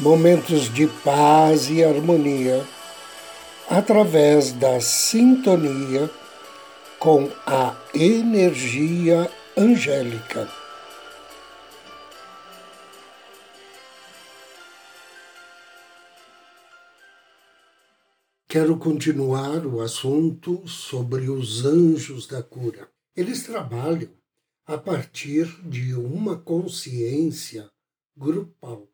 momentos de paz e harmonia através da sintonia com a energia angélica. Quero continuar o assunto sobre os anjos da cura. Eles trabalham a partir de uma consciência grupal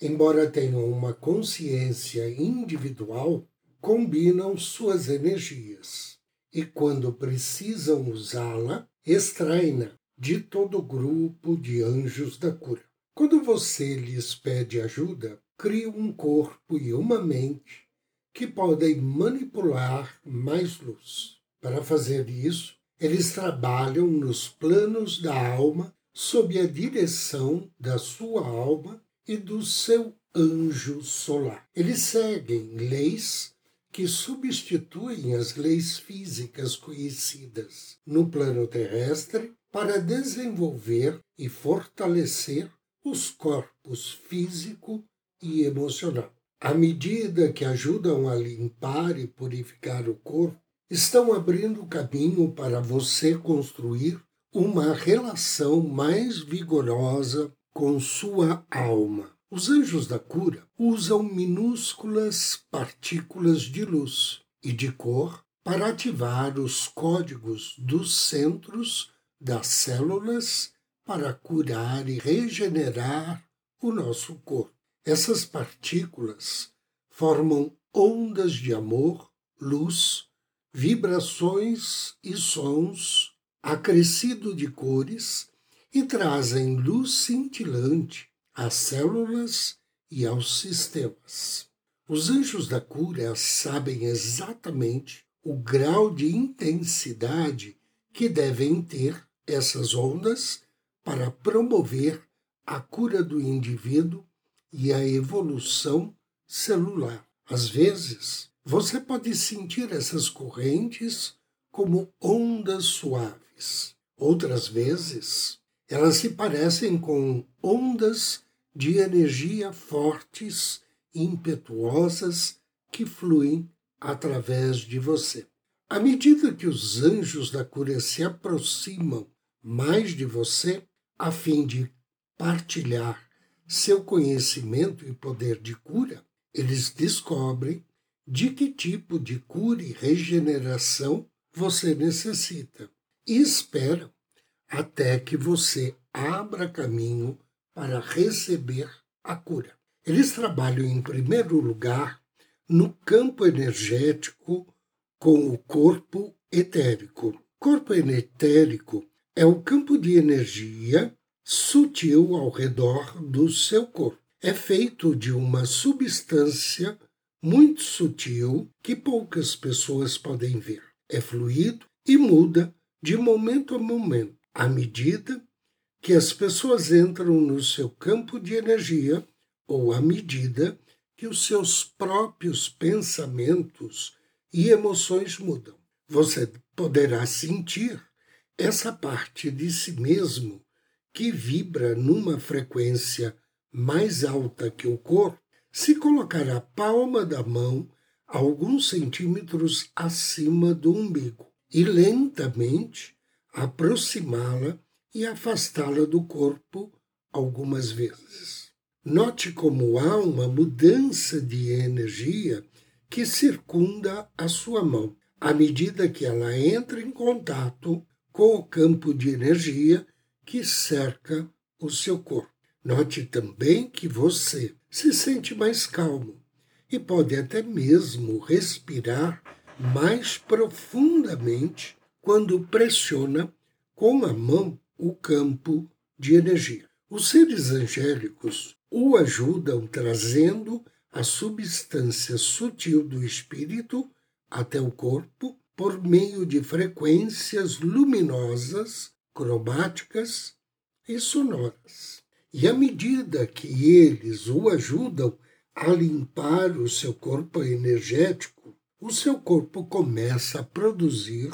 embora tenham uma consciência individual, combinam suas energias e, quando precisam usá-la, extraem-na de todo o grupo de anjos da cura. Quando você lhes pede ajuda, criam um corpo e uma mente que podem manipular mais luz. Para fazer isso, eles trabalham nos planos da alma sob a direção da sua alma e do seu anjo solar. Eles seguem leis que substituem as leis físicas conhecidas no plano terrestre para desenvolver e fortalecer os corpos físico e emocional. À medida que ajudam a limpar e purificar o corpo, estão abrindo caminho para você construir uma relação mais vigorosa com sua alma. Os anjos da cura usam minúsculas partículas de luz e de cor para ativar os códigos dos centros das células para curar e regenerar o nosso corpo. Essas partículas formam ondas de amor, luz, vibrações e sons acrescido de cores e trazem luz cintilante às células e aos sistemas. Os anjos da cura sabem exatamente o grau de intensidade que devem ter essas ondas para promover a cura do indivíduo e a evolução celular. Às vezes, você pode sentir essas correntes como ondas suaves. Outras vezes, elas se parecem com ondas de energia fortes e impetuosas que fluem através de você. À medida que os anjos da cura se aproximam mais de você, a fim de partilhar seu conhecimento e poder de cura, eles descobrem de que tipo de cura e regeneração você necessita e esperam até que você abra caminho para receber a cura. Eles trabalham, em primeiro lugar, no campo energético com o corpo etérico. Corpo etérico é o campo de energia sutil ao redor do seu corpo. É feito de uma substância muito sutil que poucas pessoas podem ver. É fluido e muda de momento a momento à medida que as pessoas entram no seu campo de energia ou à medida que os seus próprios pensamentos e emoções mudam. Você poderá sentir essa parte de si mesmo que vibra numa frequência mais alta que o corpo se colocar a palma da mão alguns centímetros acima do umbigo e lentamente aproximá-la e afastá-la do corpo algumas vezes. Note como há uma mudança de energia que circunda a sua mão, à medida que ela entra em contato com o campo de energia que cerca o seu corpo. Note também que você se sente mais calmo e pode até mesmo respirar mais profundamente quando pressiona com a mão o campo de energia. Os seres angélicos o ajudam trazendo a substância sutil do espírito até o corpo por meio de frequências luminosas, cromáticas e sonoras. E à medida que eles o ajudam a limpar o seu corpo energético, o seu corpo começa a produzir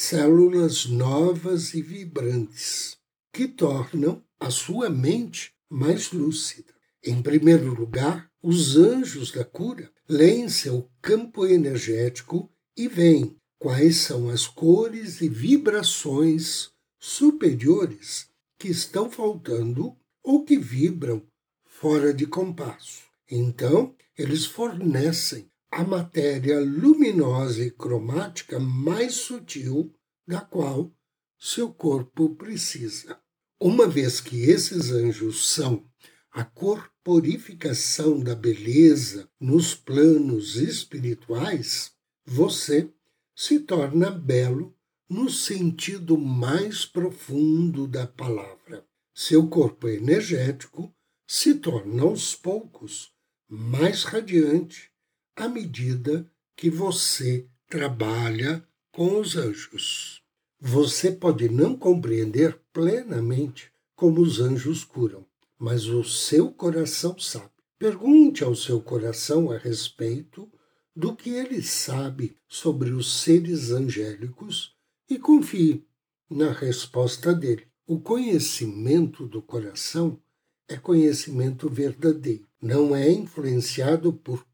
células novas e vibrantes, que tornam a sua mente mais lúcida. Em primeiro lugar, os anjos da cura leem seu campo energético e veem quais são as cores e vibrações superiores que estão faltando ou que vibram fora de compasso. Então, eles fornecem a matéria luminosa e cromática mais sutil da qual seu corpo precisa. Uma vez que esses anjos são a corporificação da beleza nos planos espirituais, você se torna belo no sentido mais profundo da palavra. Seu corpo energético se torna aos poucos mais radiante à medida que você trabalha com os anjos. Você pode não compreender plenamente como os anjos curam, mas o seu coração sabe. Pergunte ao seu coração a respeito do que ele sabe sobre os seres angélicos e confie na resposta dele. O conhecimento do coração é conhecimento verdadeiro, não é influenciado por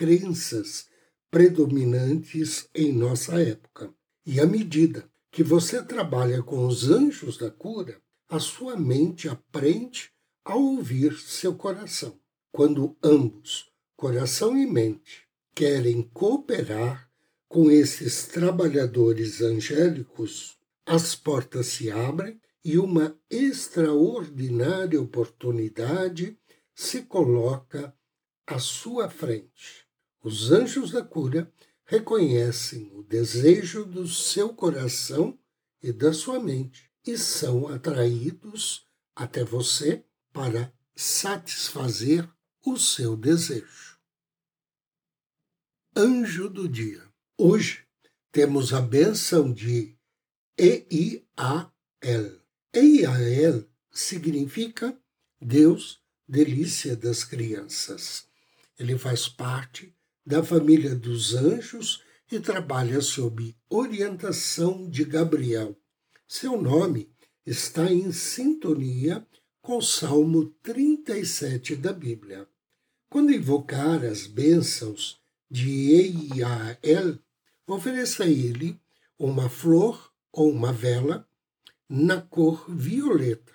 crenças predominantes em nossa época. E à medida que você trabalha com os anjos da cura, a sua mente aprende a ouvir seu coração. Quando ambos, coração e mente, querem cooperar com esses trabalhadores angélicos, as portas se abrem e uma extraordinária oportunidade se coloca à sua frente. Os anjos da cura reconhecem o desejo do seu coração e da sua mente e são atraídos até você para satisfazer o seu desejo. Anjo do dia. Hoje temos a benção de E-I-A-L. Eiael significa Deus, delícia das crianças. Ele faz parte da família dos anjos e trabalha sob orientação de Gabriel. Seu nome está em sintonia com o Salmo 37 da Bíblia. Quando invocar as bênçãos de Eiael, ofereça a ele uma flor ou uma vela na cor violeta,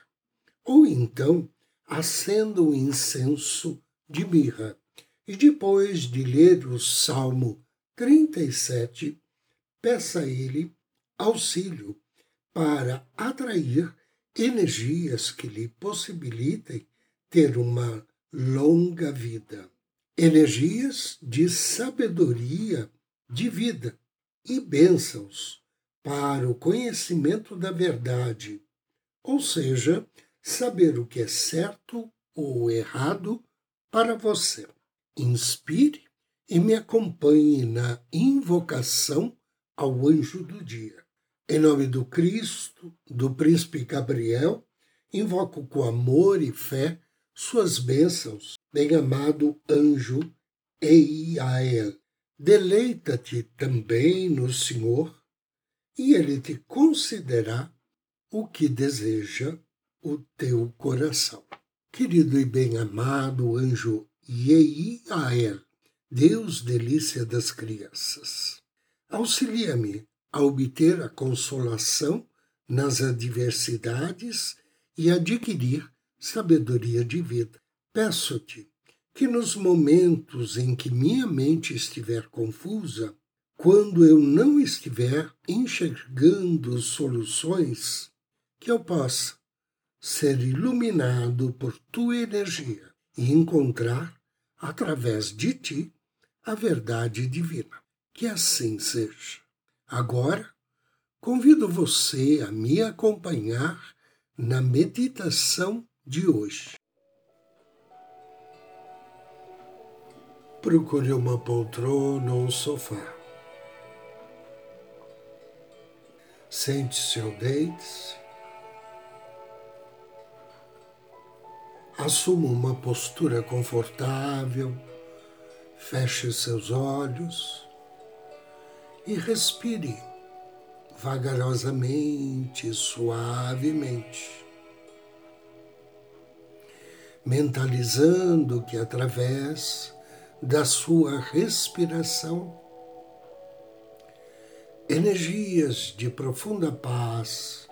ou então acenda um incenso de mirra. E depois de ler o Salmo 37, peça a ele auxílio para atrair energias que lhe possibilitem ter uma longa vida. Energias de sabedoria de vida e bênçãos para o conhecimento da verdade, ou seja, saber o que é certo ou errado para você. Inspire e me acompanhe na invocação ao anjo do dia. Em nome do Cristo, do príncipe Gabriel, invoco com amor e fé suas bênçãos, bem-amado anjo Eiael. Deleita-te também no Senhor e ele te concederá o que deseja o teu coração. Querido e bem-amado anjo Yeiael, Deus delícia das crianças, auxilia-me a obter a consolação nas adversidades e adquirir sabedoria de vida. Peço-te que nos momentos em que minha mente estiver confusa, quando eu não estiver enxergando soluções, que eu possa ser iluminado por tua energia e encontrar, através de ti, a verdade divina. Que assim seja. Agora, convido você a me acompanhar na meditação de hoje. Procure uma poltrona ou um sofá. Sente-se ou deite-se. Assuma uma postura confortável, feche seus olhos e respire vagarosamente, suavemente mentalizando que através da sua respiração, energias de profunda paz,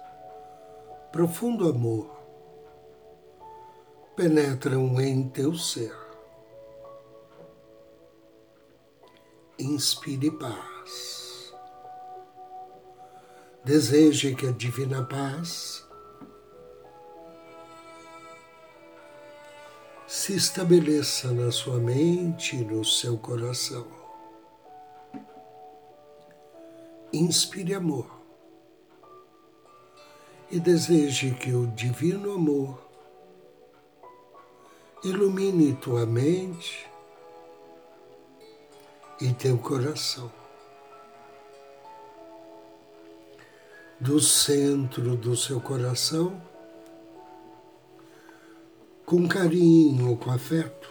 profundo amor, penetram em teu ser. Inspire paz. Deseje que a divina paz se estabeleça na sua mente e no seu coração. Inspire amor e deseje que o divino amor ilumine tua mente e teu coração. Do centro do seu coração, com carinho, com afeto,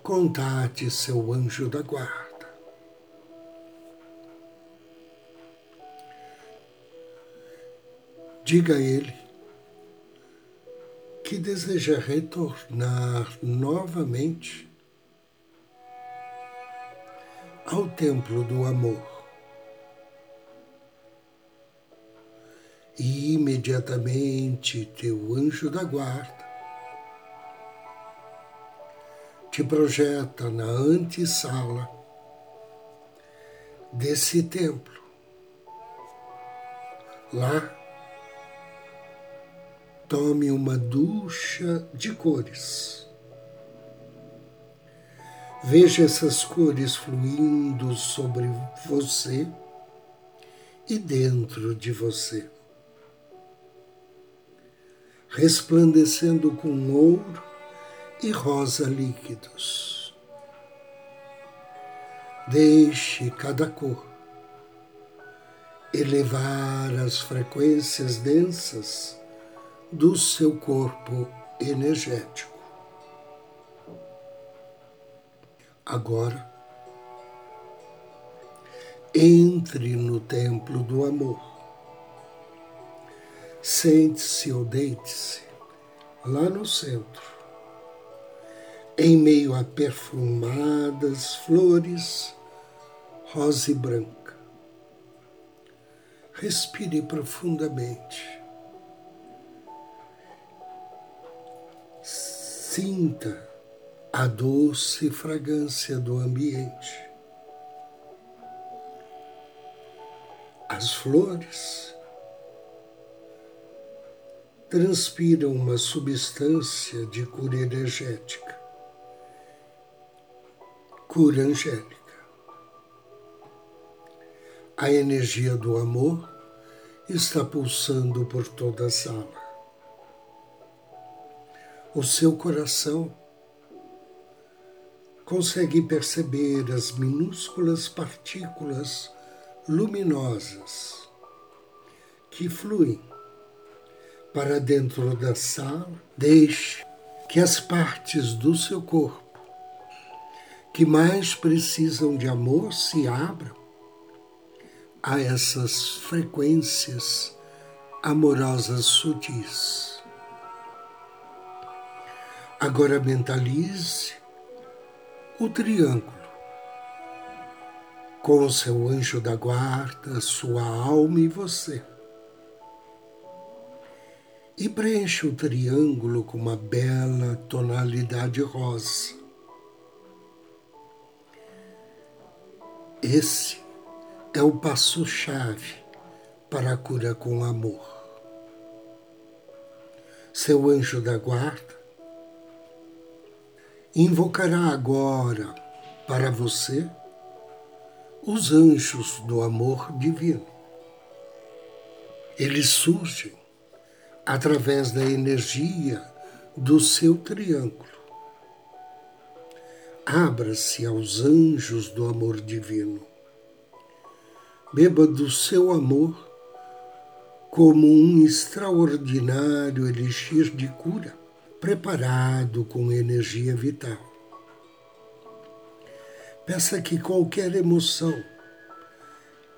contate seu anjo da guarda. Diga a ele que deseja retornar novamente ao templo do amor. E imediatamente teu anjo da guarda te projeta na antessala desse templo. Lá, tome uma ducha de cores. Veja essas cores fluindo sobre você e dentro de você, resplandecendo com ouro e rosa líquidos. Deixe cada cor elevar as frequências densas do seu corpo energético. Agora, entre no templo do amor. Sente-se ou deite-se lá no centro em meio a perfumadas flores rosa e branca. Respire profundamente. Sinta a doce fragrância do ambiente. As flores transpiram uma substância de cura energética cura angélica. A energia do amor está pulsando por toda a sala. O seu coração consegue perceber as minúsculas partículas luminosas que fluem para dentro da sala. Deixe que as partes do seu corpo que mais precisam de amor se abram a essas frequências amorosas sutis. Agora mentalize o triângulo com o seu anjo da guarda, sua alma e você. E preencha o triângulo com uma bela tonalidade rosa Esse é o passo-chave para a cura com amor. Seu anjo da guarda invocará agora para você os anjos do amor divino. Eles surgem através da energia do seu triângulo. Abra-se aos anjos do amor divino. Beba do seu amor como um extraordinário elixir de cura, preparado com energia vital. Peça que qualquer emoção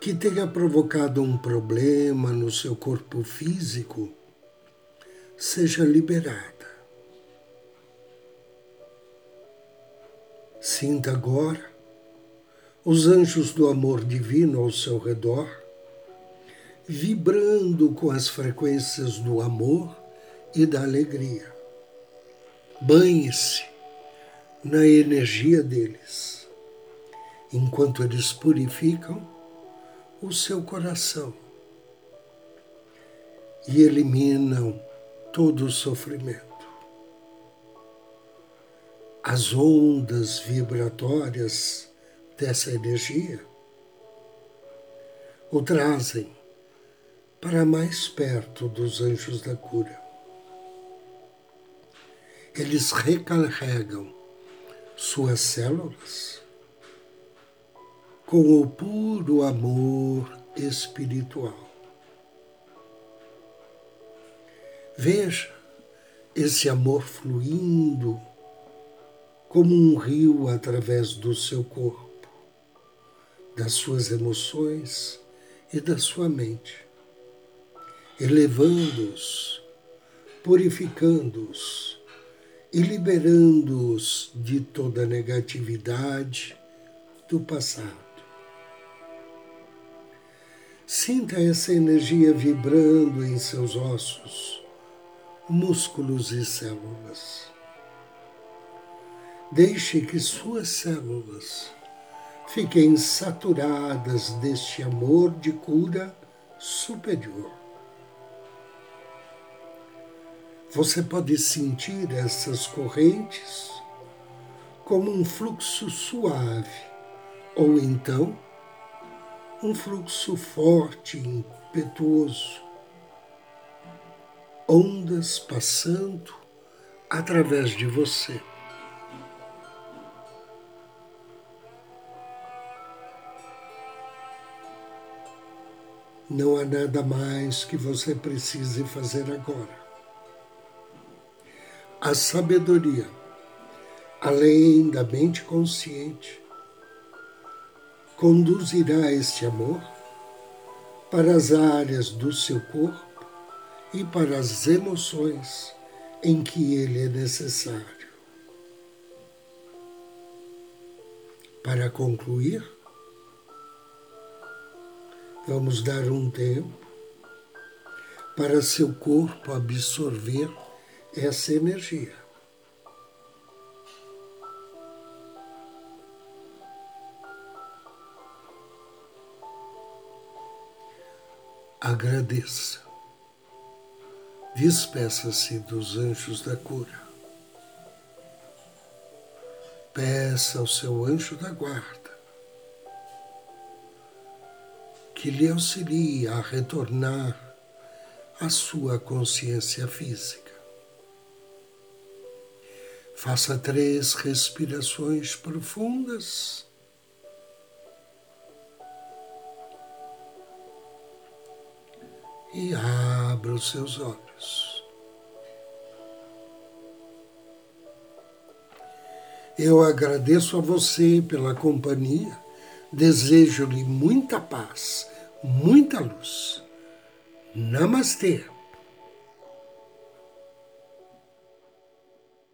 que tenha provocado um problema no seu corpo físico seja liberada. Sinta agora os anjos do amor divino ao seu redor, vibrando com as frequências do amor e da alegria. Banhe-se na energia deles, enquanto eles purificam o seu coração e eliminam todo o sofrimento as ondas vibratórias dessa energia o trazem para mais perto dos anjos da cura. Eles recarregam suas células com o puro amor espiritual. Veja esse amor fluindo como um rio através do seu corpo, das suas emoções e da sua mente, elevando-os, purificando-os e liberando-os de toda negatividade do passado. Sinta essa energia vibrando em seus ossos, músculos e células. Deixe que suas células fiquem saturadas deste amor de cura superior. Você pode sentir essas correntes como um fluxo suave, ou então um fluxo forte, impetuoso, ondas passando através de você. Não há nada mais que você precise fazer agora. A sabedoria, além da mente consciente, conduzirá este amor para as áreas do seu corpo e para as emoções em que ele é necessário. Para concluir, Vamos dar um tempo para seu corpo absorver essa energia. Agradeça. Despeça-se dos anjos da cura. Peça ao seu anjo da guarda que lhe auxilie a retornar à sua consciência física. Faça três respirações profundas. E abra os seus olhos. Eu agradeço a você pela companhia, desejo-lhe muita paz muita luz. Namastê.